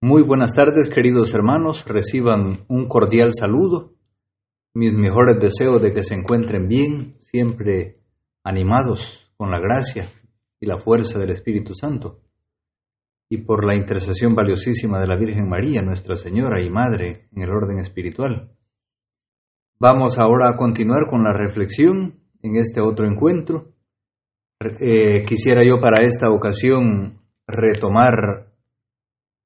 Muy buenas tardes, queridos hermanos. Reciban un cordial saludo. Mis mejores deseos de que se encuentren bien, siempre animados con la gracia y la fuerza del Espíritu Santo. Y por la intercesión valiosísima de la Virgen María, Nuestra Señora y Madre, en el orden espiritual. Vamos ahora a continuar con la reflexión en este otro encuentro. Eh, quisiera yo para esta ocasión retomar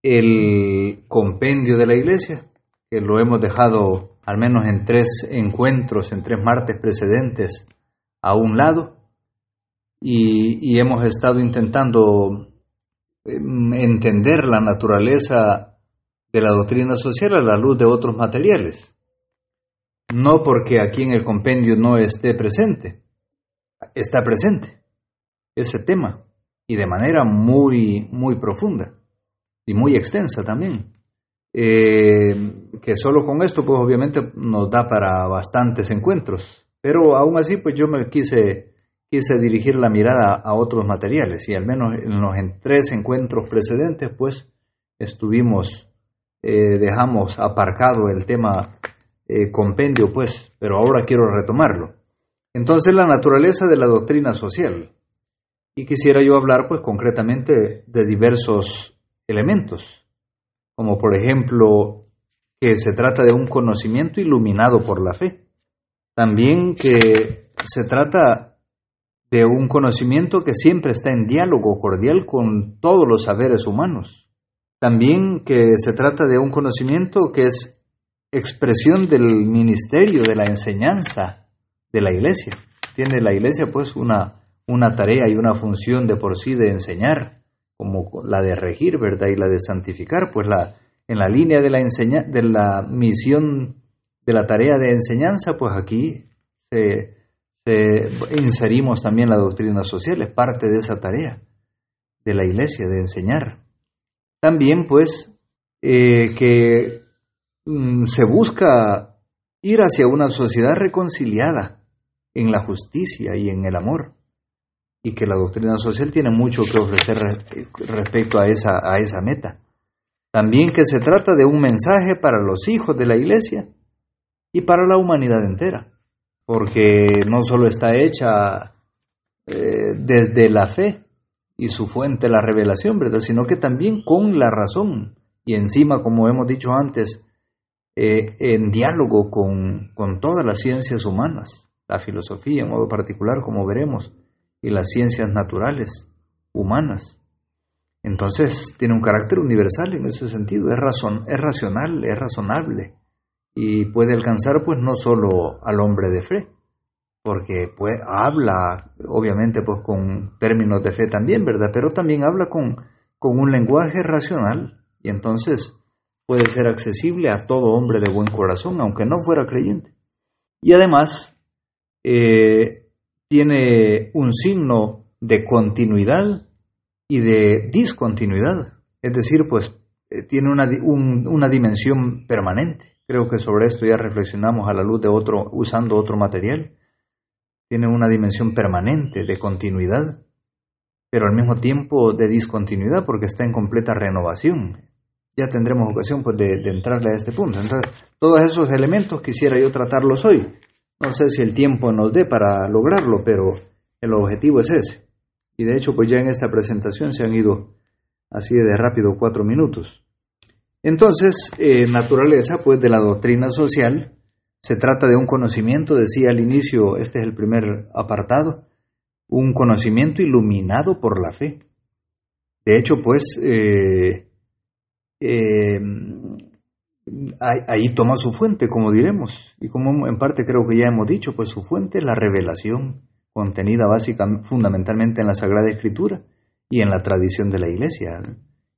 el compendio de la iglesia, que lo hemos dejado al menos en tres encuentros, en tres martes precedentes, a un lado, y, hemos estado intentando em, entender la naturaleza de la doctrina social a la luz de otros materiales. No porque aquí en el compendio no esté presente, está presente ese tema y de manera muy, muy profunda y muy extensa también. Eh, que solo con esto, pues obviamente nos da para bastantes encuentros. Pero aún así, pues yo me quise, quise dirigir la mirada a otros materiales y al menos en los tres encuentros precedentes, pues estuvimos, eh, dejamos aparcado el tema eh, compendio, pues, pero ahora quiero retomarlo. Entonces, la naturaleza de la doctrina social. Y quisiera yo hablar, pues, concretamente de diversos elementos, como por ejemplo que se trata de un conocimiento iluminado por la fe. También que se trata de un conocimiento que siempre está en diálogo cordial con todos los saberes humanos. También que se trata de un conocimiento que es expresión del ministerio, de la enseñanza de la iglesia. Tiene la iglesia pues una, una tarea y una función de por sí de enseñar como la de regir, ¿verdad? Y la de santificar, pues la, en la línea de la, de la misión, de la tarea de enseñanza, pues aquí se, inserimos también la doctrina social, es parte de esa tarea de la iglesia, de enseñar. También, pues, eh, que mm, se busca ir hacia una sociedad reconciliada en la justicia y en el amor y que la doctrina social tiene mucho que ofrecer respecto a esa, a esa meta. También que se trata de un mensaje para los hijos de la iglesia y para la humanidad entera, porque no solo está hecha eh, desde la fe y su fuente la revelación, ¿verdad? Sino que también con la razón y encima, como hemos dicho antes, eh, en diálogo con, con todas las ciencias humanas, la filosofía en modo particular, como veremos, y las ciencias naturales, humanas. Entonces tiene un carácter universal en ese sentido, es, razón, es racional, es razonable y puede alcanzar pues no solo al hombre de fe, porque pues habla obviamente pues con términos de fe también, ¿verdad? Pero también habla con, con un lenguaje racional y entonces puede ser accesible a todo hombre de buen corazón, aunque no fuera creyente. Y además, eh, tiene un signo de continuidad y de discontinuidad. Es decir, pues eh, tiene una, una dimensión permanente. Creo que sobre esto ya reflexionamos a la luz de otro, usando otro material. Tiene una dimensión permanente de continuidad, pero al mismo tiempo de discontinuidad porque está en completa renovación. Ya tendremos ocasión pues, de, de entrarle a este punto. Entonces, todos esos elementos quisiera yo tratarlos hoy. No sé si el tiempo nos dé para lograrlo, pero el objetivo es ese. Y de hecho, pues ya en esta presentación se han ido así de rápido cuatro minutos. Entonces, eh, naturaleza, pues de la doctrina social, se trata de un conocimiento, decía al inicio, este es el primer apartado, un conocimiento iluminado por la fe. De hecho, pues, eh, eh, ahí, toma su fuente, como diremos, y como en parte creo que ya hemos dicho, pues su fuente es la revelación contenida básicamente, fundamentalmente en la Sagrada Escritura y en la tradición de la Iglesia.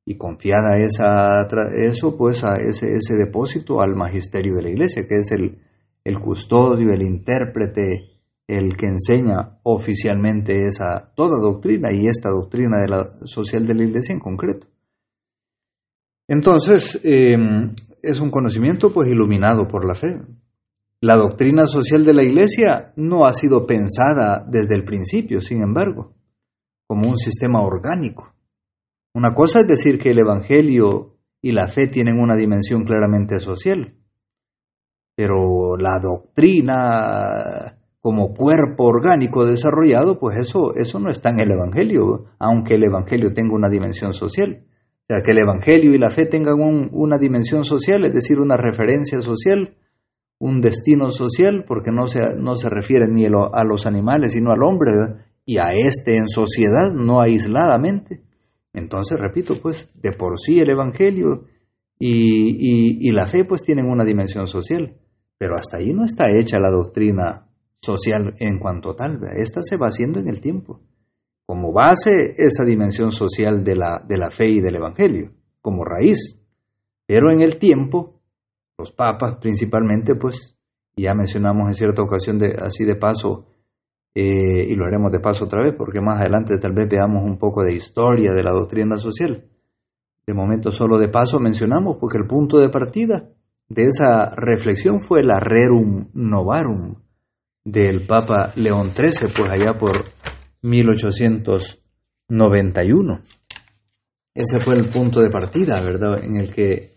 y confiada esa, eso, pues a ese, depósito al magisterio de la iglesia, que es el, el custodio, el intérprete, el que enseña oficialmente esa toda doctrina y esta doctrina de la social de la iglesia en concreto. Entonces, em, es un conocimiento pues iluminado por la fe. La doctrina social de la iglesia no ha sido pensada desde el principio, sin embargo, como un sistema orgánico. Una cosa es decir que el Evangelio y la fe tienen una dimensión claramente social, pero la doctrina como cuerpo orgánico desarrollado, pues eso, eso no está en el Evangelio, aunque el Evangelio tenga una dimensión social. O sea, que el Evangelio y la fe tengan una dimensión social, es decir, una referencia social, un destino social, porque no se, no se refiere ni a los animales, sino al hombre, y a este en sociedad, no aisladamente. Entonces, repito, pues, de por sí el Evangelio y, y la fe, pues, tienen una dimensión social, pero hasta ahí no está hecha la doctrina social en cuanto tal. Esta se va haciendo en el tiempo. Como base, esa dimensión social de la, de la fe y del Evangelio, como raíz. Pero en el tiempo, los papas principalmente, pues, ya mencionamos en cierta ocasión de, así de paso, eh, y lo haremos de paso otra vez, porque más adelante tal vez veamos un poco de historia de la doctrina social. De momento solo de paso mencionamos, porque el punto de partida de esa reflexión fue la Rerum Novarum, del Papa León XIII, pues allá por 1891. Ese fue el punto de partida, ¿verdad? En el que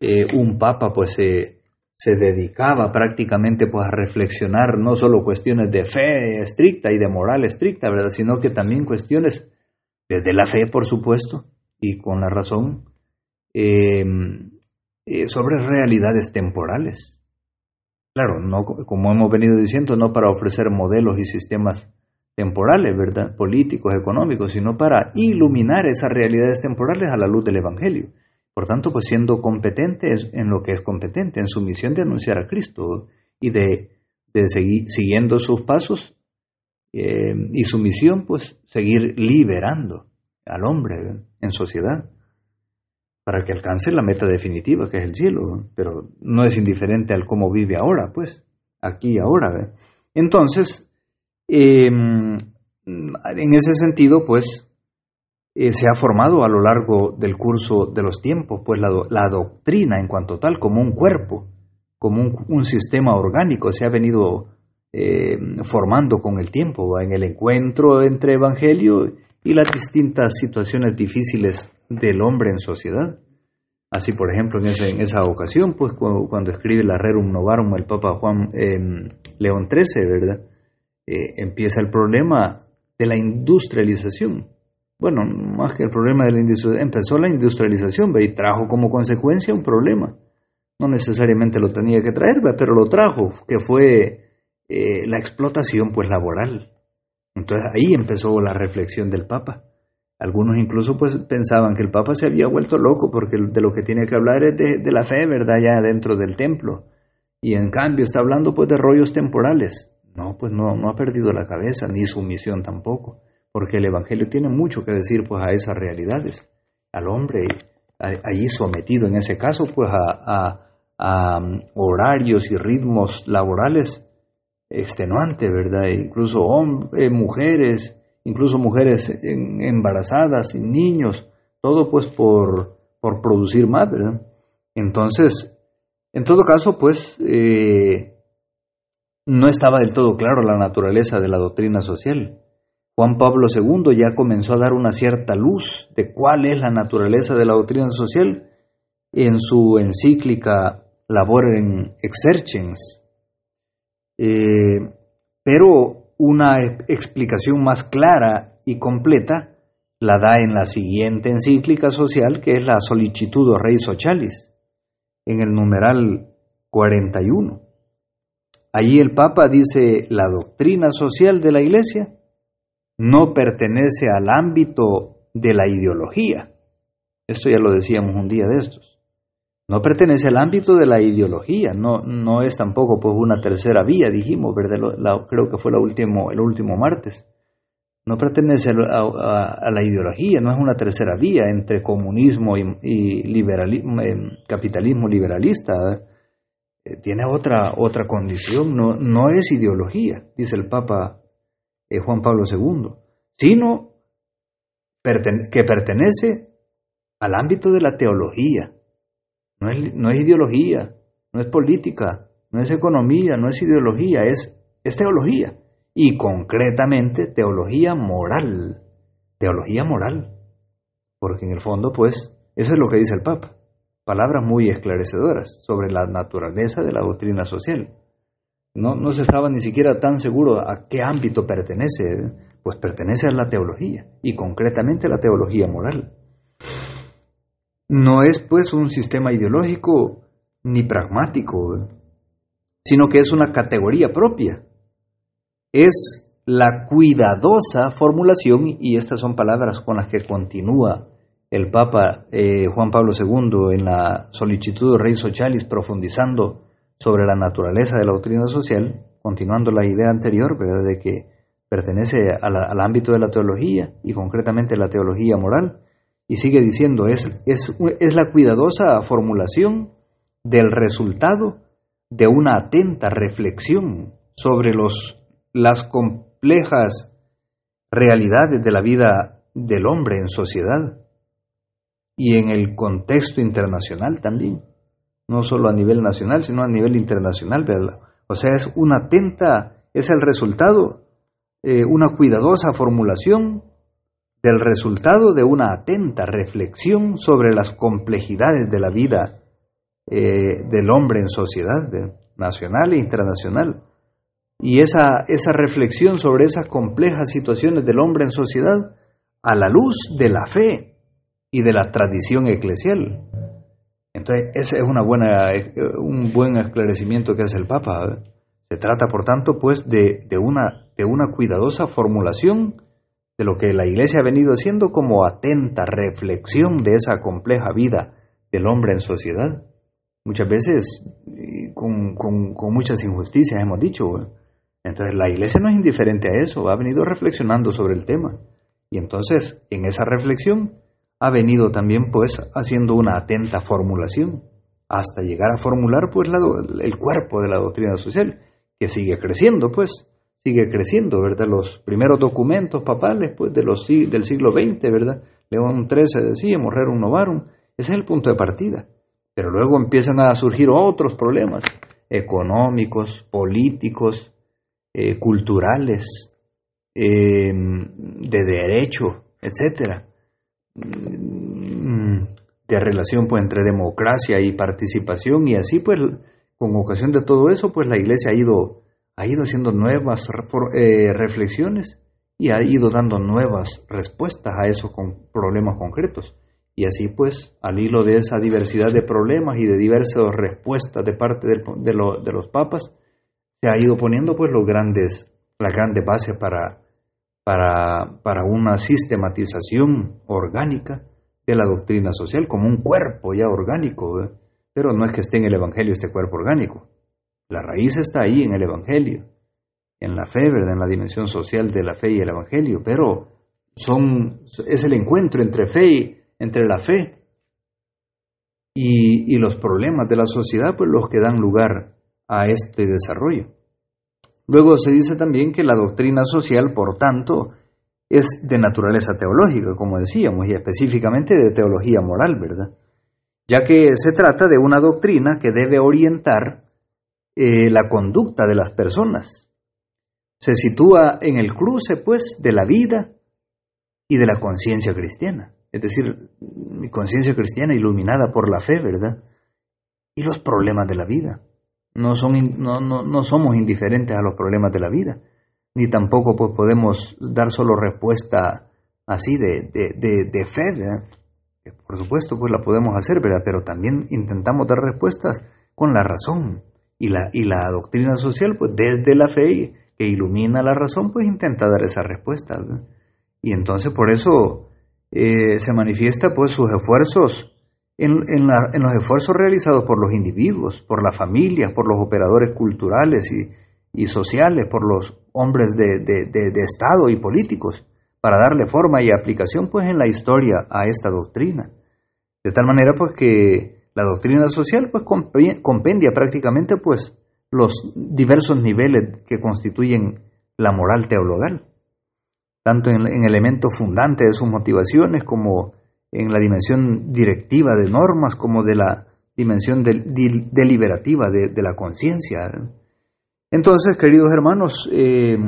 eh, un papa pues se, dedicaba prácticamente pues a reflexionar no solo cuestiones de fe estricta y de moral estricta, ¿verdad? Sino que también cuestiones desde la fe, por supuesto, y con la razón, eh, eh, sobre realidades temporales. Claro, no, como hemos venido diciendo, no para ofrecer modelos y sistemas temporales, ¿verdad? políticos, económicos, sino para iluminar esas realidades temporales a la luz del Evangelio. Por tanto, pues siendo competente en lo que es competente, en su misión de anunciar a Cristo y de, seguir siguiendo sus pasos eh, y su misión, pues seguir liberando al hombre en sociedad para que alcance la meta definitiva, que es el cielo, pero no es indiferente al cómo vive ahora, pues, aquí y ahora. Entonces, em, en ese sentido, pues, eh, se ha formado a lo largo del curso de los tiempos, pues la, doctrina en cuanto tal, como un cuerpo, como un, sistema orgánico, se ha venido eh, formando con el tiempo, en el encuentro entre evangelio y las distintas situaciones difíciles del hombre en sociedad. Así, por ejemplo, en, en esa ocasión, pues cuando, escribe la Rerum Novarum el Papa Juan em, León XIII, ¿verdad? Eh, empieza el problema de la industrialización. Bueno, más que el problema de la industrialización, empezó la industrialización y trajo como consecuencia un problema. No necesariamente lo tenía que traer, pero lo trajo, que fue eh, la explotación pues laboral. Entonces ahí empezó la reflexión del Papa. Algunos incluso pues pensaban que el Papa se había vuelto loco porque de lo que tiene que hablar es de, la fe, ¿verdad? Ya dentro del templo. Y en cambio está hablando pues de rollos temporales. No, pues no, no ha perdido la cabeza, ni su misión tampoco, porque el Evangelio tiene mucho que decir pues a esas realidades. Al hombre allí sometido en ese caso pues a, a um, horarios y ritmos laborales extenuantes, ¿verdad? Incluso hombres, mujeres, incluso mujeres embarazadas, niños, todo pues por, por producir más, ¿verdad? Entonces, en todo caso, pues eh, no estaba del todo claro la naturaleza de la doctrina social. Juan Pablo II ya comenzó a dar una cierta luz de cuál es la naturaleza de la doctrina social en su encíclica Labor en Exercens. Eh, pero una explicación más clara y completa la da en la siguiente encíclica social que es la Solicitudo Rei Socialis, en el numeral 41. Allí el Papa dice, la doctrina social de la Iglesia no pertenece al ámbito de la ideología. Esto ya lo decíamos un día de estos no pertenece al ámbito de la ideología, no, no es tampoco pues una tercera vía, dijimos, ¿verdad? creo que fue último, el último martes. no pertenece a, la ideología, no es una tercera vía entre comunismo y, liberalismo, eh, capitalismo liberalista. Tiene otra, otra condición, no, no es ideología, dice el Papa eh, Juan Pablo II, sino que pertenece al ámbito de la teología. No es, no es ideología, no es política, no es economía, no es ideología, es, es teología y concretamente teología moral. Teología moral. Porque en el fondo, pues, eso es lo que dice el Papa. Palabras muy esclarecedoras sobre la naturaleza de la doctrina social. No, no se estaba ni siquiera tan seguro a qué ámbito pertenece, pues pertenece a la teología, y concretamente a la teología moral. No es pues un sistema ideológico ni pragmático, sino que es una categoría propia es la cuidadosa formulación, y estas son palabras con las que continúa el Papa eh, Juan Pablo II en la solicitud de Rey Sochalis, profundizando sobre la naturaleza de la doctrina social, continuando la idea anterior, ¿verdad? de que pertenece al ámbito de la teología y concretamente la teología moral, y sigue diciendo, es, es, es la cuidadosa formulación del resultado de una atenta reflexión sobre los las complejas realidades de la vida del hombre en sociedad y en el contexto internacional también, no solo a nivel nacional, sino a nivel internacional. O sea, es una atenta, es el resultado, eh, una cuidadosa formulación del resultado de una atenta reflexión sobre las complejidades de la vida eh, del hombre en sociedad, nacional e internacional y esa, esa reflexión sobre esas complejas situaciones del hombre en sociedad a la luz de la fe y de la tradición eclesial. Entonces, ese es una buena, un buen esclarecimiento que hace el Papa. ¿eh? Se trata, por tanto, pues, de, de, una, de una cuidadosa formulación de lo que la Iglesia ha venido haciendo como atenta reflexión de esa compleja vida del hombre en sociedad. Muchas veces, con, con, con muchas injusticias, hemos dicho, ¿eh? Entonces la iglesia no es indiferente a eso, ha venido reflexionando sobre el tema. Y entonces en esa reflexión ha venido también pues haciendo una atenta formulación hasta llegar a formular pues el cuerpo de la doctrina social que sigue creciendo pues sigue creciendo verdad los primeros documentos papales pues del siglo XX verdad León XIII decía un novarum ese es el punto de partida. Pero luego empiezan a surgir otros problemas económicos políticos eh, culturales, em, de derecho, etcétera, de relación pues entre democracia y participación y así pues con ocasión de todo eso pues la iglesia ha ido ha ido haciendo nuevas eh, reflexiones y ha ido dando nuevas respuestas a esos problemas concretos. Y así pues, al hilo de esa diversidad de problemas y de diversas respuestas de parte de, de los papas, se ha ido poniendo pues los grandes, las grandes bases para, para, para una sistematización orgánica de la doctrina social como un cuerpo ya orgánico, pero no es que esté en el Evangelio este cuerpo orgánico. La raíz está ahí en el Evangelio, en la fe, ¿verdad? en la dimensión social de la fe y el Evangelio, pero son, es el encuentro entre fe y, entre la fe y, y los problemas de la sociedad, pues los que dan lugar a este desarrollo. Luego se dice también que la doctrina social, por tanto, es de naturaleza teológica, como decíamos, y específicamente de teología moral, ¿verdad? Ya que se trata de una doctrina que debe orientar eh, la conducta de las personas. Se sitúa en el cruce, pues, de la vida y de la conciencia cristiana. Es decir, conciencia cristiana iluminada por la fe, ¿verdad? Y los problemas de la vida. No, son, no, no, somos indiferentes a los problemas de la vida, ni tampoco pues, podemos dar solo respuesta así de, de, fe, por supuesto pues la podemos hacer, ¿verdad? pero también intentamos dar respuestas con la razón. Y la, y la doctrina social, pues desde la fe que ilumina la razón, pues intenta dar esa respuesta. Y entonces por eso eh, se manifiesta pues sus esfuerzos en, los esfuerzos realizados por los individuos, por las familias, por los operadores culturales y, sociales, por los hombres de, Estado y políticos, para darle forma y aplicación pues en la historia a esta doctrina. De tal manera pues que la doctrina social pues compendia prácticamente pues los diversos niveles que constituyen la moral teologal, tanto en, en elementos fundantes de sus motivaciones como en la dimensión directiva de normas como de la dimensión deliberativa de, la conciencia. Entonces, queridos hermanos, eh,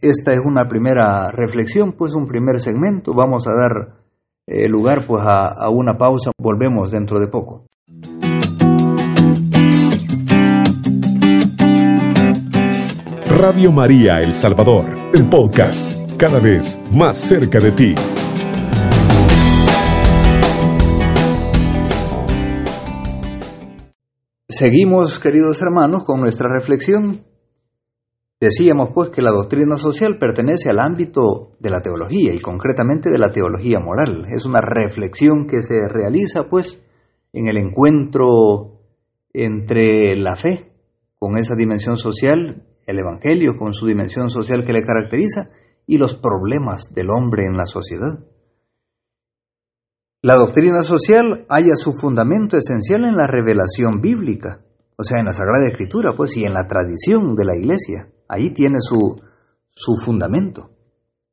esta es una primera reflexión, pues un primer segmento. Vamos a dar eh, lugar pues a, a una pausa. Volvemos dentro de poco. Radio María El Salvador, el podcast, cada vez más cerca de ti. Seguimos, queridos hermanos, con nuestra reflexión. Decíamos pues que la doctrina social pertenece al ámbito de la teología y concretamente de la teología moral. Es una reflexión que se realiza pues en el encuentro entre la fe con esa dimensión social, el Evangelio con su dimensión social que le caracteriza y los problemas del hombre en la sociedad. La doctrina social halla su fundamento esencial en la revelación bíblica, o sea, en la Sagrada Escritura, pues, y en la tradición de la Iglesia. Ahí tiene su, su fundamento,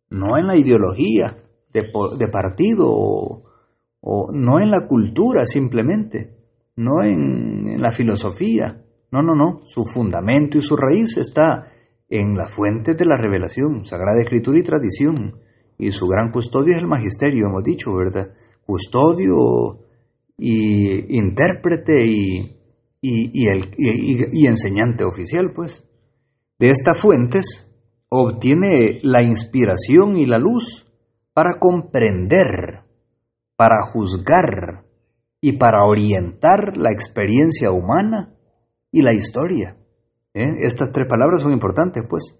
no en la ideología de, partido o, no en la cultura simplemente, no en, la filosofía, no, no, no, su fundamento y su raíz está en la fuente de la revelación, Sagrada Escritura y tradición, y su gran custodio es el magisterio, hemos dicho, ¿verdad? Custodio y intérprete y, el, y, enseñante oficial, pues. De estas fuentes obtiene la inspiración y la luz para comprender, para juzgar y para orientar la experiencia humana y la historia. ¿eh? Estas tres palabras son importantes, pues.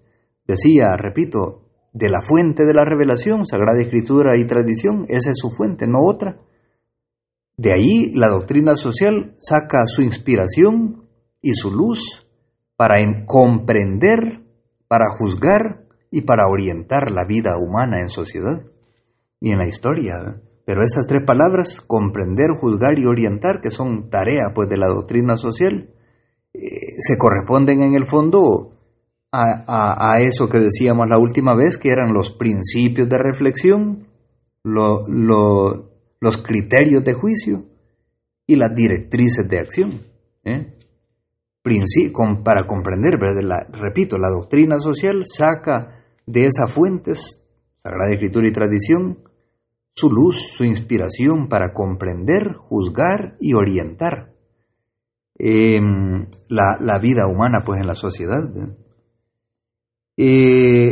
Decía, repito, de la fuente de la revelación, Sagrada Escritura y tradición, esa es su fuente, no otra. De ahí la doctrina social saca su inspiración y su luz para comprender, para juzgar y para orientar la vida humana en sociedad y en la historia. Pero estas tres palabras, comprender, juzgar y orientar, que son tarea pues de la doctrina social, eh, se corresponden en el fondo a, eso que decíamos la última vez, que eran los principios de reflexión, los criterios de juicio y las directrices de acción. ¿eh? para comprender, repito, la doctrina social saca de esas fuentes, Sagrada Escritura y tradición, su luz, su inspiración para comprender, juzgar y orientar em, la, vida humana pues en la sociedad. Eh,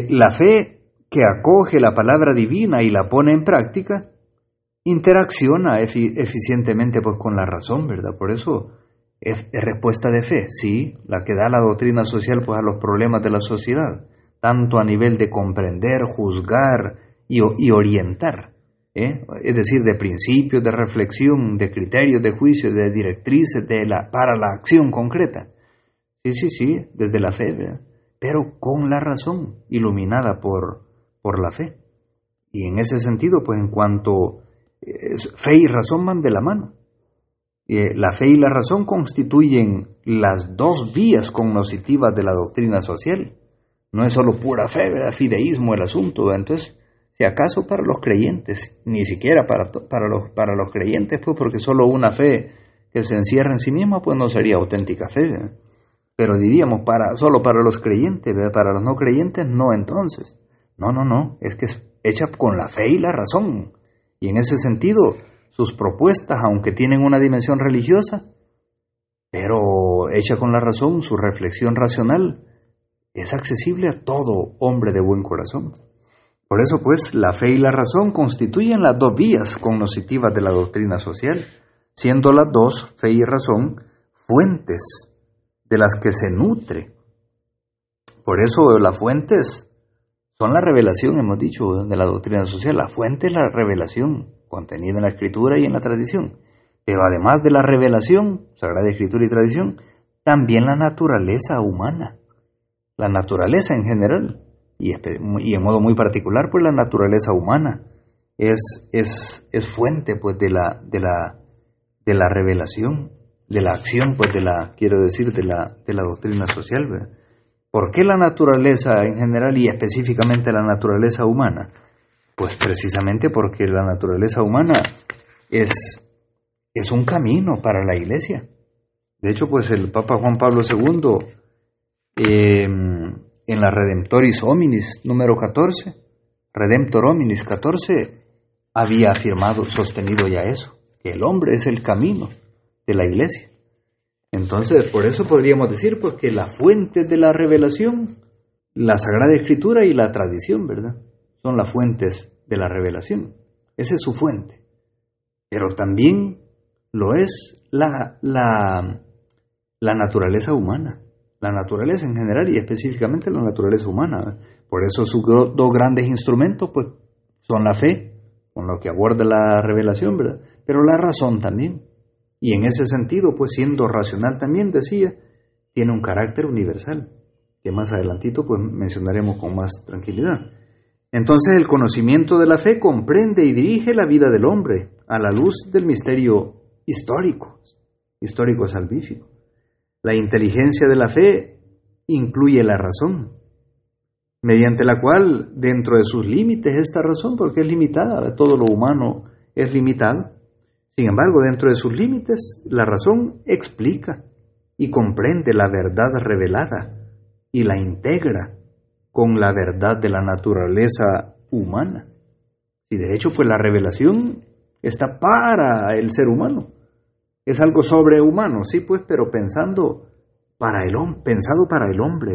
la fe que acoge la palabra divina y la pone en práctica, interacciona eficientemente pues, con la razón, ¿verdad? Por eso es, respuesta de fe, sí, la que da la doctrina social pues, a los problemas de la sociedad, tanto a nivel de comprender, juzgar y, orientar, ¿eh? es decir, de principios, de reflexión, de criterios, de juicio, de directrices de la, para la acción concreta. Sí, sí, sí, desde la fe, ¿verdad? Pero con la razón, iluminada por, por la fe. Y en ese sentido, pues en cuanto fe y razón van de la mano. Eh, la fe y la razón constituyen las dos vías cognoscitivas de la doctrina social. No es solo pura fe, fideísmo el asunto. Entonces, si acaso para los creyentes, ni siquiera para, para, los, para los creyentes, pues porque solo una fe que se encierra en sí misma, pues no sería auténtica fe pero diríamos para solo para los creyentes, para los no creyentes no entonces. No, no, no, es que es hecha con la fe y la razón. Y en ese sentido, sus propuestas, aunque tienen una dimensión religiosa, pero hecha con la razón, su reflexión racional, es accesible a todo hombre de buen corazón. Por eso, pues, la fe y la razón constituyen las dos vías cognoscitivas de la doctrina social, siendo las dos, fe y razón, fuentes de las que se nutre. Por eso las fuentes son la revelación, hemos dicho, de la doctrina social. La fuente es la revelación contenida en la escritura y en la tradición. Pero además de la revelación, Sagrada Escritura y tradición, también la naturaleza humana. La naturaleza en general. y, en modo muy particular, pues la naturaleza humana es, es, es fuente pues de la, de la, de la revelación, de la acción, pues de la, quiero decir, de la, de la doctrina social. ¿Por qué la naturaleza en general y específicamente la naturaleza humana? Pues precisamente porque la naturaleza humana es, es un camino para la iglesia. De hecho, pues el Papa Juan Pablo II, em, en la Redemptoris Hominis número 14, Redemptor Hominis 14, había afirmado, sostenido ya eso, que el hombre es el camino de la iglesia. Entonces, por eso podríamos decir pues, que la fuente de la revelación, la Sagrada Escritura y la tradición, ¿verdad? Son las fuentes de la revelación. Esa es su fuente. Pero también lo es la, la, la naturaleza humana, la naturaleza en general y específicamente la naturaleza humana. Por eso sus dos grandes instrumentos pues, son la fe, con lo que aborda la revelación, ¿verdad? Pero la razón también. Y en ese sentido, pues siendo racional también, decía, tiene un carácter universal, que más adelantito pues mencionaremos con más tranquilidad. Entonces el conocimiento de la fe comprende y dirige la vida del hombre a la luz del misterio histórico, histórico salvífico. La inteligencia de la fe incluye la razón, mediante la cual, dentro de sus límites, esta razón, porque es limitada, todo lo humano es limitado, sin embargo, dentro de sus límites, la razón explica y comprende la verdad revelada y la integra con la verdad de la naturaleza humana. Y de hecho, pues la revelación está para el ser humano. Es algo sobrehumano, sí, pues, pero pensando para el hombre, pensado para el hombre,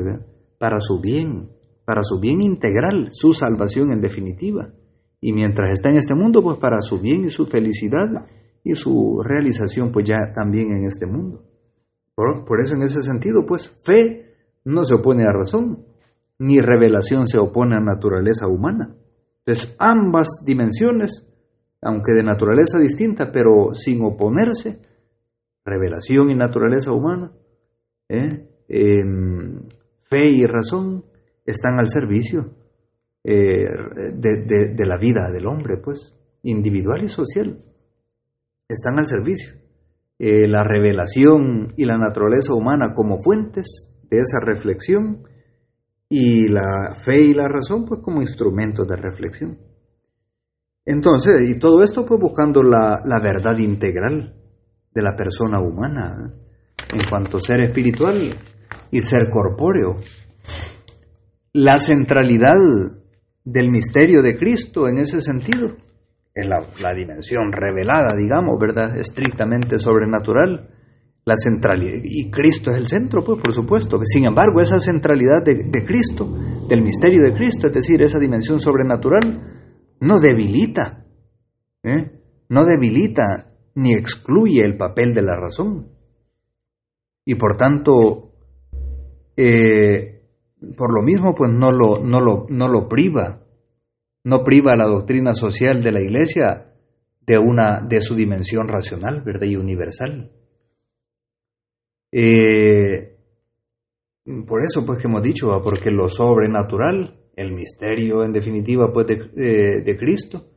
para su bien, para su bien integral, su salvación en definitiva. Y mientras está en este mundo, pues para su bien y su felicidad y su realización pues ya también en este mundo. Por, eso en ese sentido pues fe no se opone a razón, ni revelación se opone a naturaleza humana. Entonces ambas dimensiones, aunque de naturaleza distinta, pero sin oponerse, revelación y naturaleza humana, ¿eh? fe y razón están al servicio eh, de la vida del hombre, pues, individual y social están al servicio. Eh, la revelación y la naturaleza humana como fuentes de esa reflexión y la fe y la razón pues como instrumentos de reflexión. Entonces, y todo esto pues buscando la, la verdad integral de la persona humana en cuanto a ser espiritual y ser corpóreo. La centralidad del misterio de Cristo en ese sentido es la, dimensión revelada, digamos, ¿verdad? Estrictamente sobrenatural. La centralidad, y Cristo es el centro, pues por supuesto. Sin embargo, esa centralidad de, Cristo, del misterio de Cristo, es decir, esa dimensión sobrenatural, no debilita, ¿eh? no debilita ni excluye el papel de la razón. Y por tanto, eh, por lo mismo, pues no lo, no lo, no lo priva no priva la doctrina social de la Iglesia de, una, de su dimensión racional ¿verdad? y universal. Eh, por eso pues que hemos dicho, porque lo sobrenatural, el misterio en definitiva pues de, de, Cristo,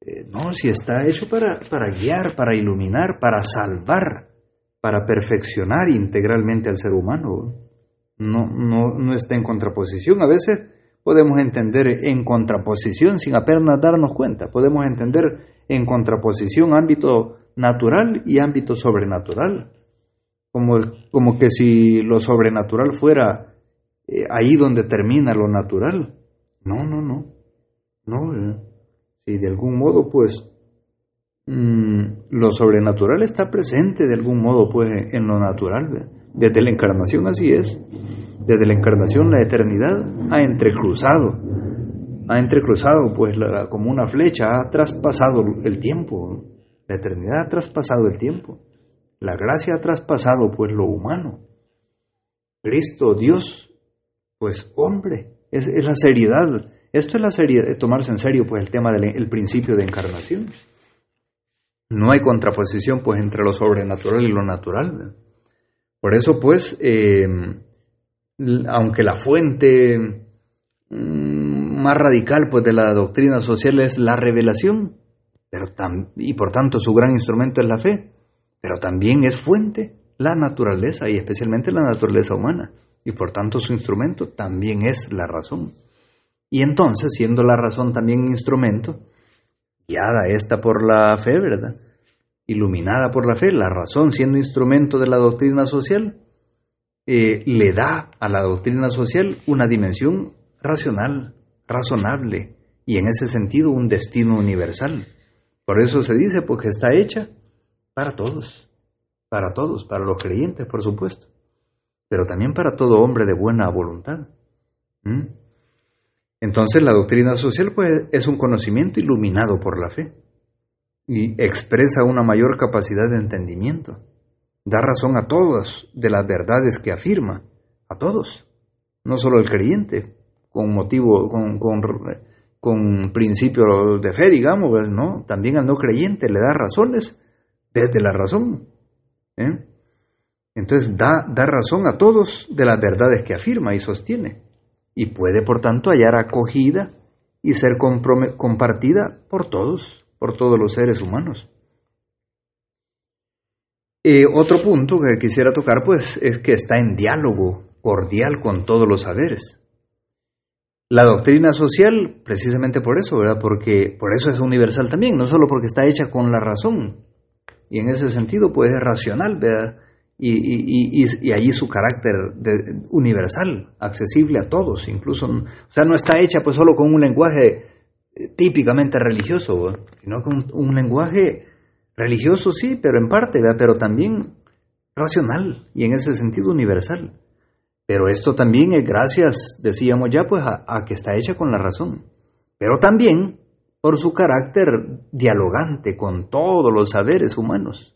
eh, no, si está hecho para, para guiar, para iluminar, para salvar, para perfeccionar integralmente al ser humano. No, no, no está en contraposición. A veces podemos entender en contraposición sin apenas darnos cuenta. Podemos entender en contraposición ámbito natural y ámbito sobrenatural. Como, como que si lo sobrenatural fuera eh, ahí donde termina lo natural. No, no, no. No, eh. si de algún modo pues mm, lo sobrenatural está presente de algún modo pues en lo natural. Desde la encarnación así es. Desde la encarnación la eternidad ha entrecruzado, ha entrecruzado pues como una flecha, ha traspasado el tiempo, la eternidad ha traspasado el tiempo, la gracia ha traspasado pues lo humano. Cristo, Dios, pues hombre, es, la seriedad. Esto es la seriedad, tomarse en serio pues el tema del principio de encarnación. No hay contraposición pues entre lo sobrenatural y lo natural. Por eso pues eh, aunque la fuente mm, más radical pues de la doctrina social es la revelación, pero y por tanto su gran instrumento es la fe, pero también es fuente la naturaleza y especialmente la naturaleza humana, y por tanto su instrumento también es la razón. Y entonces, siendo la razón también instrumento, guiada esta por la fe, ¿verdad? Iluminada por la fe, la razón siendo instrumento de la doctrina social, eh, le da a la doctrina social una dimensión racional, razonable, y en ese sentido un destino universal. Por eso se dice, porque está hecha para todos, para todos, para los creyentes, por supuesto, pero también para todo hombre de buena voluntad. Entonces la doctrina social pues, es un conocimiento iluminado por la fe y expresa una mayor capacidad de entendimiento. Da razón a todas de las verdades que afirma, a todos, no solo al creyente, con motivo, con, con, principio de fe, digamos, pues, no, también al no creyente le da razones desde la razón. ¿eh? Entonces da, da razón a todos de las verdades que afirma y sostiene y puede por tanto hallar acogida y ser compartida por todos, por todos los seres humanos. Otro punto que quisiera tocar pues es que está en diálogo cordial con todos los saberes. La doctrina social, precisamente por eso, ¿verdad? Porque por eso es universal también, no solo porque está hecha con la razón, y en ese sentido pues es racional, ¿verdad? y, allí su carácter universal, accesible a todos, incluso, o sea, no está hecha pues solo con un lenguaje típicamente religioso, sino con un lenguaje religioso sí, pero en parte, pero también racional y en ese sentido universal. Pero esto también es gracias, decíamos ya, pues a que está hecha con la razón, pero también por su carácter dialogante con todos los saberes humanos.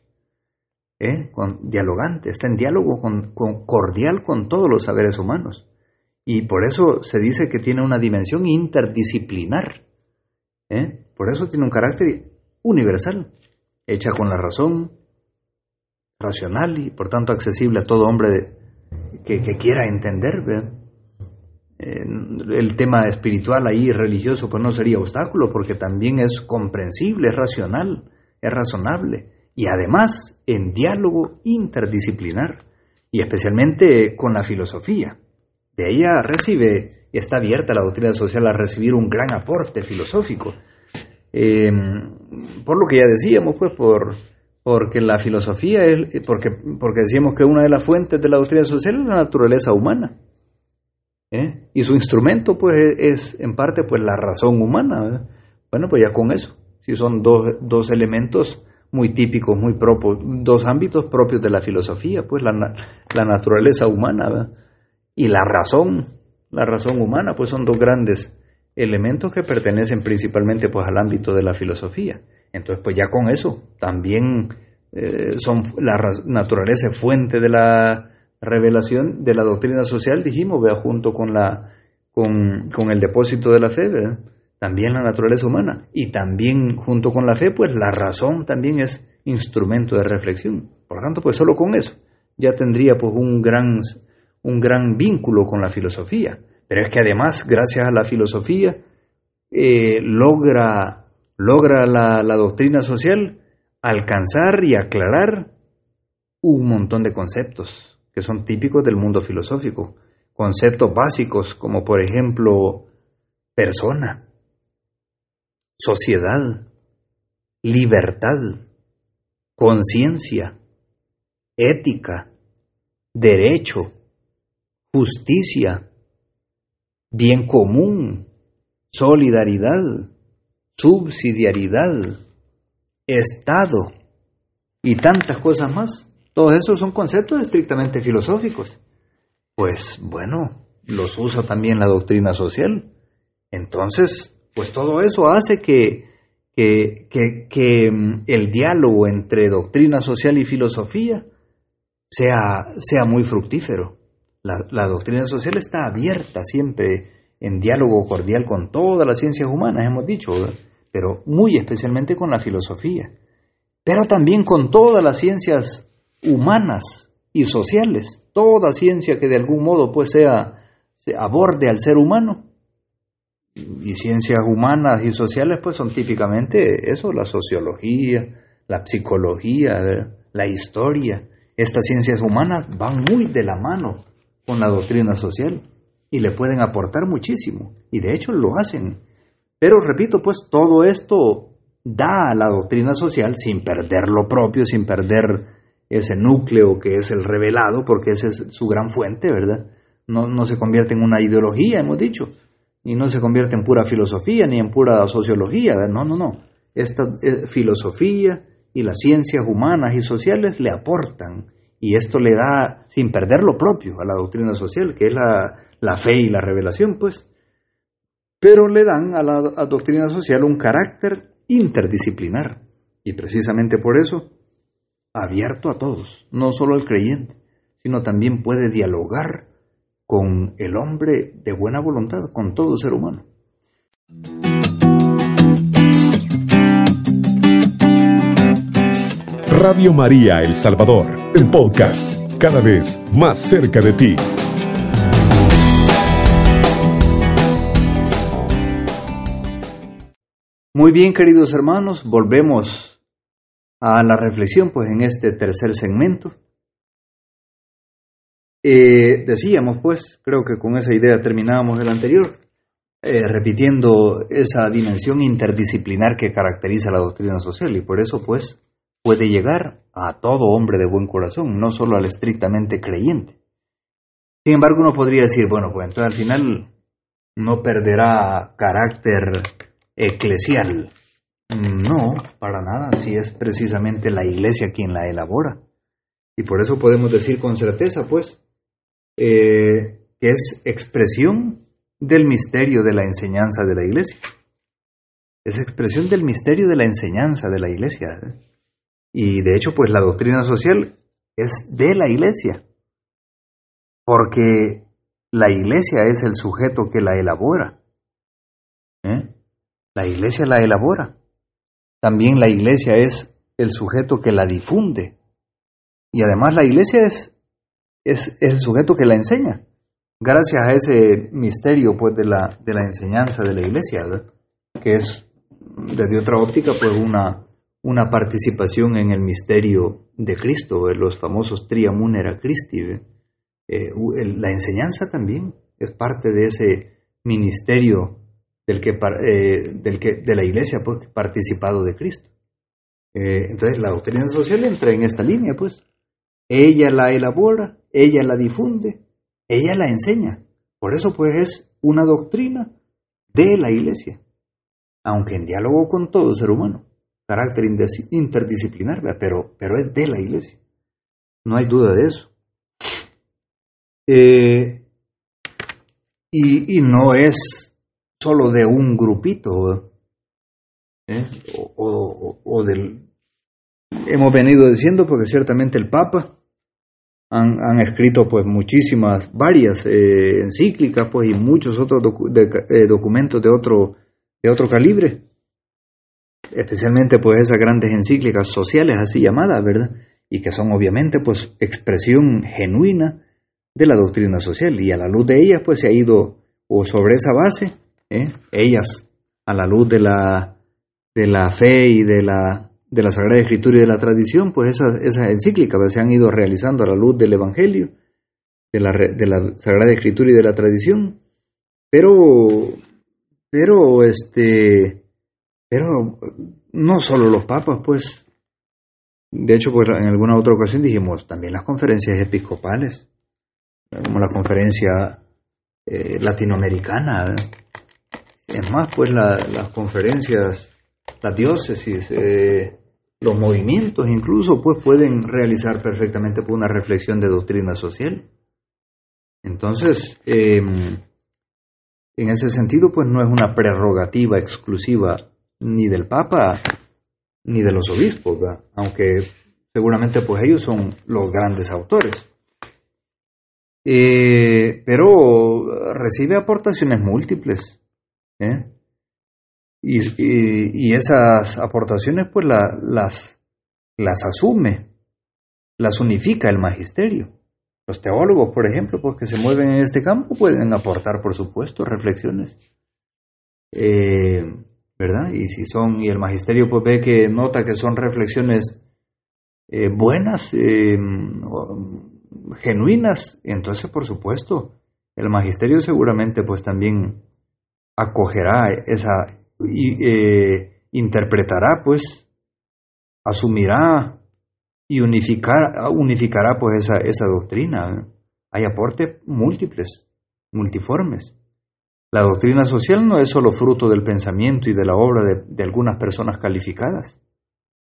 ¿eh? con, dialogante, está en diálogo con, cordial con todos los saberes humanos. Y por eso se dice que tiene una dimensión interdisciplinar. ¿Eh? Por eso tiene un carácter universal, hecha con la razón, racional y por tanto accesible a todo hombre que, quiera entender. el tema espiritual ahí religioso pues no sería obstáculo porque también es comprensible, es racional, es razonable y además en diálogo interdisciplinar y especialmente con la filosofía. De ella recibe, está abierta la doctrina social a recibir un gran aporte filosófico. Em, por lo que ya decíamos, pues, por, porque la filosofía es, porque, porque decíamos que una de las fuentes de la doctrina social es la naturaleza humana. ¿eh? Y su instrumento, pues, es en parte, pues, la razón humana. Bueno, pues ya con eso, si son dos, dos elementos muy típicos, muy propios, dos ámbitos propios de la filosofía, pues la, la naturaleza humana y la razón, la razón humana, pues son dos grandes elementos que pertenecen principalmente pues al ámbito de la filosofía. Entonces, pues ya con eso también eh, son la naturaleza fuente de la revelación de la doctrina social, dijimos, vea, junto con la con, con el depósito de la fe, también la naturaleza humana y también junto con la fe, pues la razón también es instrumento de reflexión. Por lo tanto, pues solo con eso ya tendría pues un gran, un gran vínculo con la filosofía. Pero es que además, gracias a la filosofía, eh, logra, logra la, la doctrina social alcanzar y aclarar un montón de conceptos que son típicos del mundo filosófico. Conceptos básicos como por ejemplo persona, sociedad, libertad, conciencia, ética, derecho, justicia, bien común, solidaridad, subsidiariedad, Estado y tantas cosas más. Todos esos son conceptos estrictamente filosóficos. Pues bueno, los usa también la doctrina social. Entonces, pues todo eso hace que, que, mm, el diálogo entre doctrina social y filosofía sea, sea muy fructífero. La, doctrina social está abierta siempre en diálogo cordial con todas las ciencias humanas, hemos dicho, pero muy especialmente con la filosofía, pero también con todas las ciencias humanas y sociales, toda ciencia que de algún modo pues sea, se aborde al ser humano, y ciencias humanas y sociales pues son típicamente eso, la sociología, la psicología, la historia. Estas ciencias humanas van muy de la mano con la doctrina social y le pueden aportar muchísimo y de hecho lo hacen. Pero repito, pues todo esto da a la doctrina social sin perder lo propio, sin perder ese núcleo que es el revelado, porque esa es su gran fuente, ¿verdad? No, no se convierte en una ideología, hemos dicho, y no se convierte en pura filosofía ni en pura sociología, no, no, no. Esta eh, filosofía y las ciencias humanas y sociales le aportan y esto le da, sin perder lo propio, a la doctrina social, que es la, la fe y la revelación, pues, pero le dan a la doctrina social un carácter interdisciplinar y precisamente por eso abierto a todos, no solo al creyente, sino también puede dialogar con el hombre de buena voluntad, con todo ser humano. Radio María El Salvador, el podcast, cada vez más cerca de ti. Muy bien, queridos hermanos, volvemos a la reflexión, pues en este tercer segmento. Eh, decíamos, pues, creo que con esa idea terminábamos el anterior, eh, repitiendo esa dimensión interdisciplinar que caracteriza la doctrina social y por eso, pues, puede llegar a todo hombre de buen corazón, no solo al estrictamente creyente. Sin embargo, uno podría decir, bueno, pues entonces al final no perderá carácter eclesial. No, para nada, si es precisamente la iglesia quien la elabora. Y por eso podemos decir con certeza, pues, eh, que es expresión del misterio de la enseñanza de la iglesia. Es expresión del misterio de la enseñanza de la iglesia. ¿eh? Y de hecho, pues la doctrina social es de la iglesia, porque la iglesia es el sujeto que la elabora. ¿eh? La iglesia la elabora. También la iglesia es el sujeto que la difunde. Y además la iglesia es, es, el sujeto que la enseña. Gracias a ese misterio pues, de, la, de la enseñanza de la iglesia, que es desde otra óptica pues una, una participación en el misterio de Cristo, en los famosos Triamunera Christi. Eh, la enseñanza también es parte de ese ministerio del que, eh, del que, de la iglesia pues, participado de Cristo. Eh, entonces la doctrina social entra en esta línea, pues. Ella la elabora, ella la difunde, ella la enseña. Por eso pues es una doctrina de la iglesia, aunque en diálogo con todo ser humano, carácter interdisciplinar, pero, pero es de la iglesia. No hay duda de eso. Eh, y, y no es solo de un grupito, ¿eh? o, del... Hemos venido diciendo, porque ciertamente el Papa han, escrito pues muchísimas, varias eh, encíclicas pues, y muchos otros eh, documentos de otro, de otro calibre, especialmente pues esas grandes encíclicas sociales así llamadas, ¿verdad? Y que son obviamente pues expresión genuina de la doctrina social y a la luz de ellas pues se ha ido o sobre esa base ¿eh? ellas, a la luz de la, de la fe y de la, de la Sagrada Escritura y de la tradición, pues esas, esas encíclicas se han ido realizando a la luz del Evangelio, de la, de la Sagrada Escritura y de la tradición, pero, pero, este, pero no solo los papas, pues, de hecho, pues en alguna otra ocasión dijimos también las conferencias episcopales, como la conferencia eh, latinoamericana, es más, pues las conferencias, las diócesis, eh, los movimientos incluso, pues pueden realizar perfectamente pues, una reflexión de doctrina social. Entonces, em, en ese sentido, pues no es una prerrogativa exclusiva ni del Papa ni de los obispos, aunque seguramente pues ellos son los grandes autores. Eh, pero recibe aportaciones múltiples. ¿eh? Y, esas aportaciones pues las, las asume, las unifica el magisterio. Los teólogos, por ejemplo, pues que se mueven en este campo pueden aportar, por supuesto, reflexiones eh, ¿verdad? Y si son, y el magisterio pues ve que nota que son reflexiones eh, buenas, eh, genuinas, entonces por supuesto, el magisterio seguramente pues también acogerá esa, y, interpretará pues, asumirá y unificar, unificará pues esa, esa doctrina. Hay aportes múltiples, multiformes. La doctrina social no es solo fruto del pensamiento y de la obra de, algunas personas calificadas,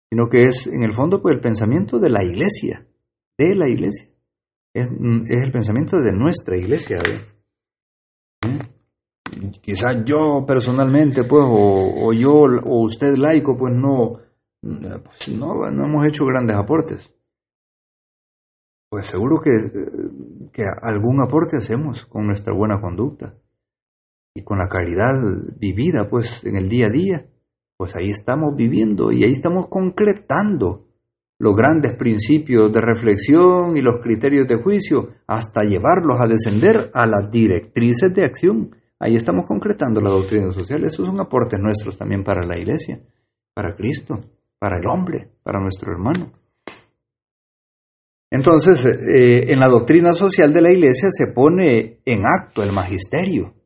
sino que es en el fondo pues el pensamiento de la iglesia, de la iglesia. Es, el pensamiento de nuestra iglesia. ¿Mm? Quizás yo personalmente, pues, o, yo, o usted laico, pues no, pues, no, no hemos hecho grandes aportes. Pues seguro que, que algún aporte hacemos con nuestra buena conducta y con la caridad vivida pues en el día a día, pues ahí estamos viviendo y ahí estamos concretando los grandes principios de reflexión y los criterios de juicio hasta llevarlos a descender a las directrices de acción. Ahí estamos concretando la doctrina social. Esos son aportes nuestros también para la iglesia, para Cristo, para el hombre, para nuestro hermano. Entonces, eh, en la doctrina social de la iglesia se pone en acto el magisterio,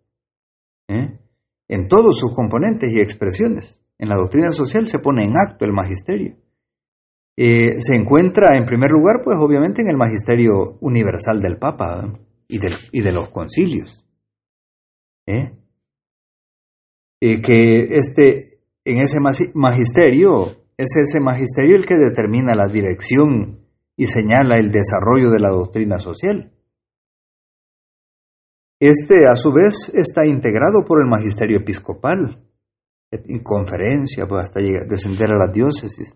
¿eh? en todos sus componentes y expresiones. En la doctrina social se pone en acto el magisterio. Eh, se encuentra en primer lugar, pues obviamente en el magisterio universal del Papa y, y, de los concilios. ¿eh? que este, en ese magisterio, es ese magisterio el que determina la dirección y señala el desarrollo de la doctrina social. Este, a su vez, está integrado por el magisterio episcopal, en conferencia, pues hasta llegar, descender a las diócesis,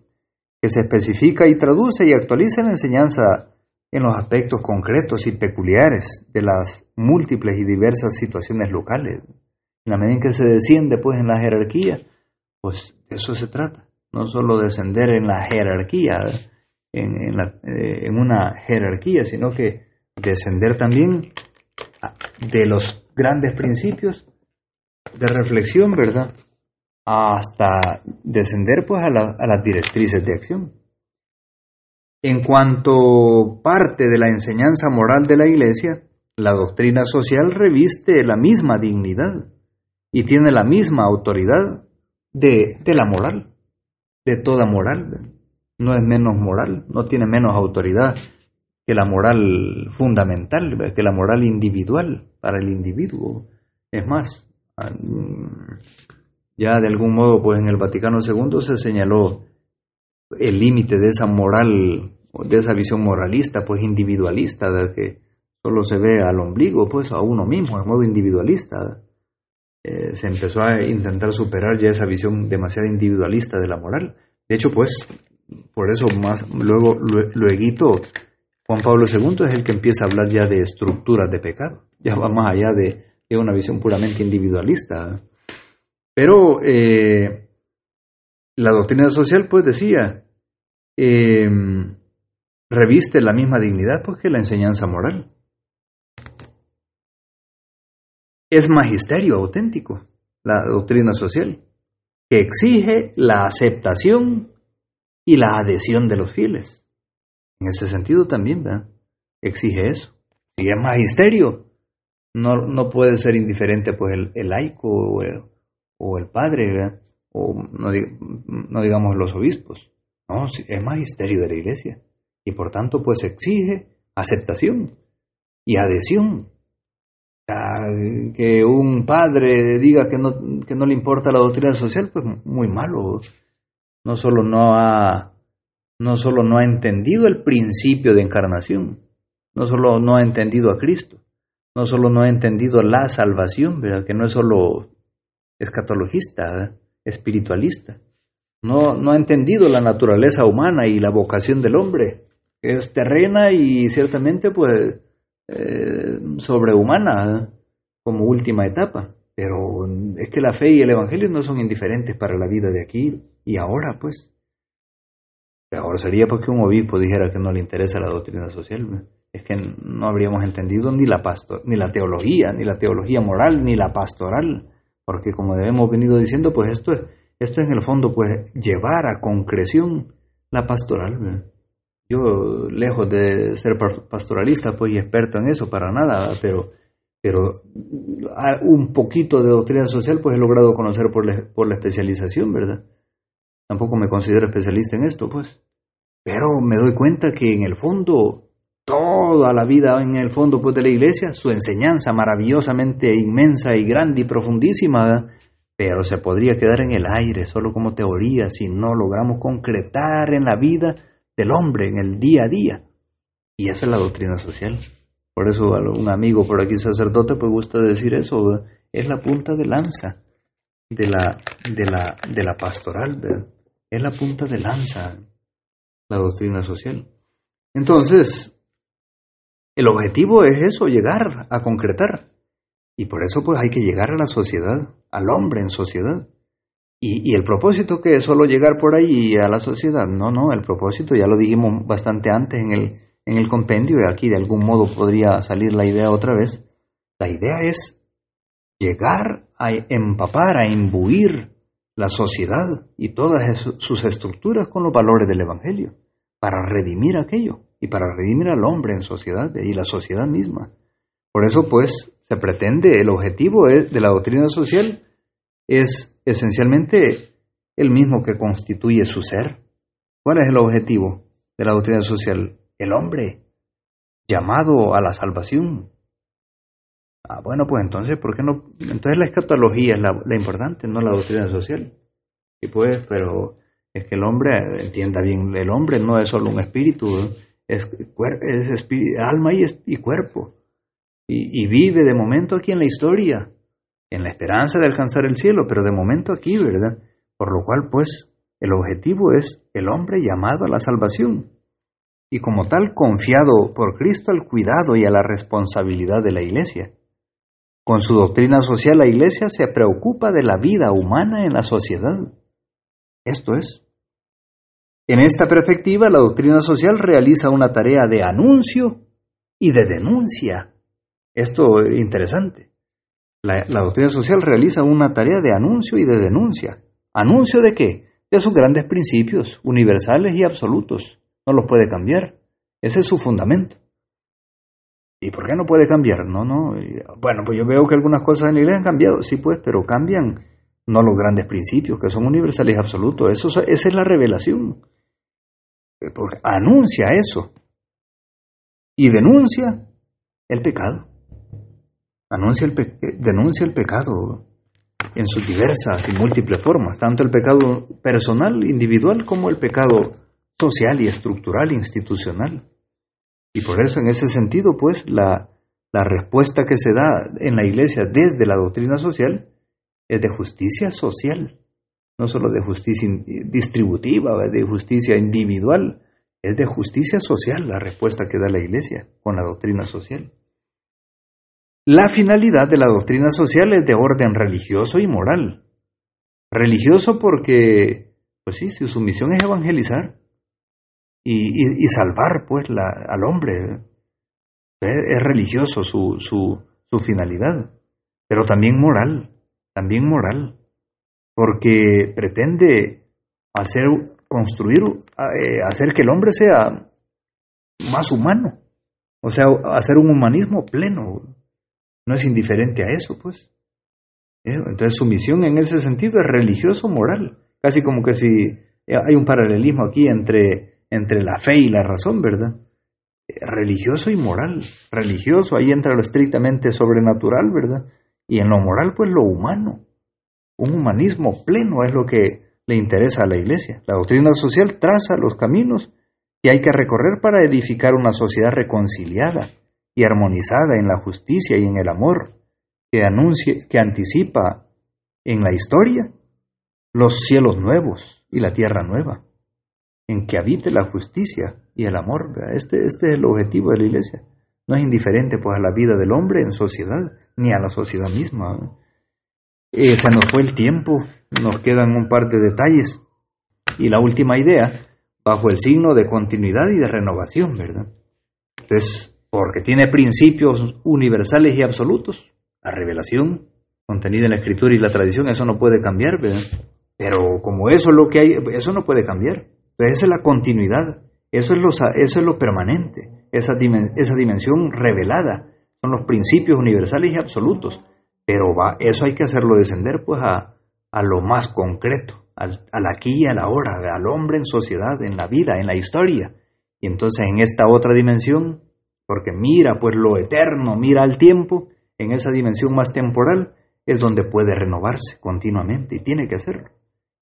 que se especifica y traduce y actualiza la enseñanza en los aspectos concretos y peculiares de las múltiples y diversas situaciones locales. En la medida en que se desciende pues en la jerarquía, pues de eso se trata, no solo descender en la jerarquía, en, eh, en una jerarquía, sino que descender también de los grandes principios de reflexión, ¿verdad? Hasta descender pues a, las directrices de acción. En cuanto parte de la enseñanza moral de la Iglesia, la doctrina social reviste la misma dignidad y tiene la misma autoridad de la moral, de toda moral. No es menos moral, no tiene menos autoridad que la moral fundamental, que la moral individual para el individuo. Es más, ya de algún modo, pues en el Vaticano II se señaló el límite de esa moral, de esa visión moralista, pues individualista, de que solo se ve al ombligo, pues a uno mismo, de modo individualista. Eh, se empezó a intentar superar ya esa visión demasiado individualista de la moral. De hecho, pues, por eso más luego, luego Juan Pablo II es el que empieza a hablar ya de estructuras de pecado, ya va más allá de, una visión puramente individualista. Pero eh, la doctrina social, pues decía, em, reviste la misma dignidad pues, que la enseñanza moral. Es magisterio auténtico, la doctrina social, que exige la aceptación y la adhesión de los fieles. En ese sentido también, ¿verdad? Exige eso. Si es magisterio, no, no puede ser indiferente pues el, laico o el, padre, ¿verdad? O no, no, digamos los obispos. No, es magisterio de la iglesia. Y por tanto, pues exige aceptación y adhesión. Que un padre diga que no, que no le importa la doctrina social, pues muy malo. No solo no ha no solo no ha entendido el principio de encarnación, no solo no ha entendido a Cristo, no solo no ha entendido la salvación, que no es solo escatologista, espiritualista, no, no ha entendido la naturaleza humana y la vocación del hombre, que es terrena y ciertamente pues eh, sobrehumana como última etapa. Pero es que la fe y el Evangelio no son indiferentes para la vida de aquí y ahora, pues. Ahora sería porque un obispo dijera que no le interesa la doctrina social. Es que no habríamos entendido ni la, pastor, ni la teología, ni la teología moral, ni la pastoral, porque como hemos venido diciendo, pues esto es, esto es en el fondo, pues llevar a concreción la pastoral. Yo, lejos de ser pastoralista, pues y experto en eso, para nada, pero, pero un poquito de doctrina social, pues he logrado conocer por la, por la especialización, ¿verdad? Tampoco me considero especialista en esto, pues. Pero me doy cuenta que en el fondo, toda la vida en el fondo pues, de la iglesia, su enseñanza maravillosamente inmensa y grande y profundísima, pero se podría quedar en el aire solo como teoría si no logramos concretar en la vida del hombre, en el día a día. Y esa es la doctrina social. Por eso un amigo por aquí sacerdote pues gusta decir eso, es la punta de lanza de la, de la, de la pastoral, es la punta de lanza la doctrina social. Entonces, el objetivo es eso, llegar a concretar. Y por eso pues hay que llegar a la sociedad, al hombre en sociedad. Y, el propósito que es solo llegar por ahí a la sociedad, no, no, el propósito ya lo dijimos bastante antes en el, en el compendio y aquí de algún modo podría salir la idea otra vez. La idea es llegar a empapar, a imbuir la sociedad y todas sus estructuras con los valores del Evangelio, para redimir aquello y para redimir al hombre en sociedad y la sociedad misma. Por eso, pues, se pretende, el objetivo de la doctrina social es esencialmente el mismo que constituye su ser. ¿Cuál es el objetivo de la doctrina social? El hombre, llamado a la salvación. Ah, bueno, pues entonces, ¿por qué no? Entonces la escatología es la, importante, no la doctrina social. Y pues, pero es que el hombre, entienda bien, el hombre no es solo un espíritu, es, alma y, cuerpo. Y, vive de momento aquí en la historia, en la esperanza de alcanzar el cielo, pero de momento aquí, ¿verdad? Por lo cual, pues, el objetivo es el hombre llamado a la salvación. Y como tal, confiado por Cristo al cuidado y a la responsabilidad de la iglesia. Con su doctrina social la Iglesia se preocupa de la vida humana en la sociedad. Esto es. En esta perspectiva, la doctrina social realiza una tarea de anuncio y de denuncia. Esto es interesante. La, doctrina social realiza una tarea de anuncio y de denuncia. ¿Anuncio de qué? De sus grandes principios, universales y absolutos. No los puede cambiar. Ese es su fundamento. ¿Y por qué no puede cambiar? No, no. Bueno, pues yo veo que algunas cosas en la iglesia han cambiado, sí, pues, pero cambian no los grandes principios, que son universales y absolutos. Eso, esa es la revelación. Eh, porque anuncia eso y denuncia el pecado. Anuncia el eh, denuncia el pecado en sus diversas y múltiples formas, tanto el pecado personal, individual, como el pecado social y estructural, institucional. Y por eso, en ese sentido, pues, la, respuesta que se da en la Iglesia desde la doctrina social es de justicia social, no solo de justicia distributiva, de justicia individual, es de justicia social la respuesta que da la Iglesia con la doctrina social. La finalidad de la doctrina social es de orden religioso y moral. Religioso porque, pues sí, su misión es evangelizar, y, salvar pues la, al hombre. Es, religioso su, su, su finalidad, pero también moral, también moral, porque pretende hacer, construir, eh, hacer que el hombre sea más humano, o sea, hacer un humanismo pleno. No es indiferente a eso, pues. ¿Eh? Entonces su misión en ese sentido es religioso-moral, casi como que si hay un paralelismo aquí entre entre la fe y la razón, ¿verdad? Religioso y moral. Religioso, ahí entra lo estrictamente sobrenatural, ¿verdad? Y en lo moral, pues lo humano. Un humanismo pleno es lo que le interesa a la Iglesia. La doctrina social traza los caminos que hay que recorrer para edificar una sociedad reconciliada y armonizada en la justicia y en el amor, que, anuncie, que anticipa en la historia los cielos nuevos y la tierra nueva en que habite la justicia y el amor. Este, este es el objetivo de la iglesia. No es indiferente pues a la vida del hombre en sociedad, ni a la sociedad misma. Eh, se nos fue el tiempo, nos quedan un par de detalles. Y la última idea, bajo el signo de continuidad y de renovación, ¿verdad? Entonces, porque tiene principios universales y absolutos, la revelación, contenida en la escritura y la tradición, eso no puede cambiar, ¿verdad? Pero como eso es lo que hay, eso no puede cambiar. Entonces esa es la continuidad, eso es lo, eso es lo permanente, esa, esa dimensión revelada, son los principios universales y absolutos. Pero va, eso hay que hacerlo descender pues a, a lo más concreto, al, aquí y a la hora, al hombre en sociedad, en la vida, en la historia. Y entonces en esta otra dimensión, porque mira pues lo eterno, mira al tiempo, en esa dimensión más temporal, es donde puede renovarse continuamente y tiene que hacerlo.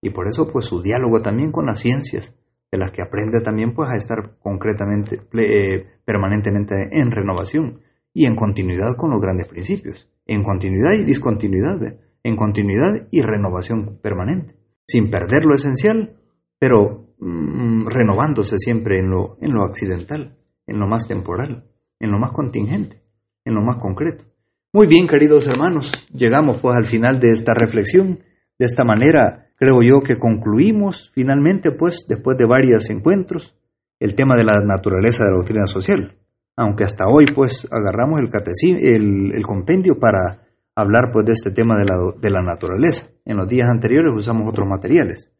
Y por eso pues su diálogo también con las ciencias, de las que aprende también pues a estar concretamente, eh, permanentemente en renovación y en continuidad con los grandes principios, en continuidad y discontinuidad, en continuidad y renovación permanente, sin perder lo esencial, pero mm, renovándose siempre en lo, en lo accidental, en lo más temporal, en lo más contingente, en lo más concreto. Muy bien, queridos hermanos, llegamos pues al final de esta reflexión. De esta manera, creo yo que concluimos finalmente, pues, después de varios encuentros, el tema de la naturaleza de la doctrina social. Aunque hasta hoy, pues, agarramos el, el, compendio para hablar, pues, de este tema de la, naturaleza. En los días anteriores usamos otros materiales.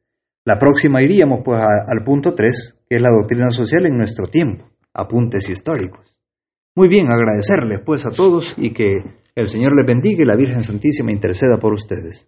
La próxima iríamos, pues, al punto 3, que es la doctrina social en nuestro tiempo, apuntes históricos. Muy bien, agradecerles, pues, a todos y que el Señor le bendiga y la Virgen Santísima interceda por ustedes.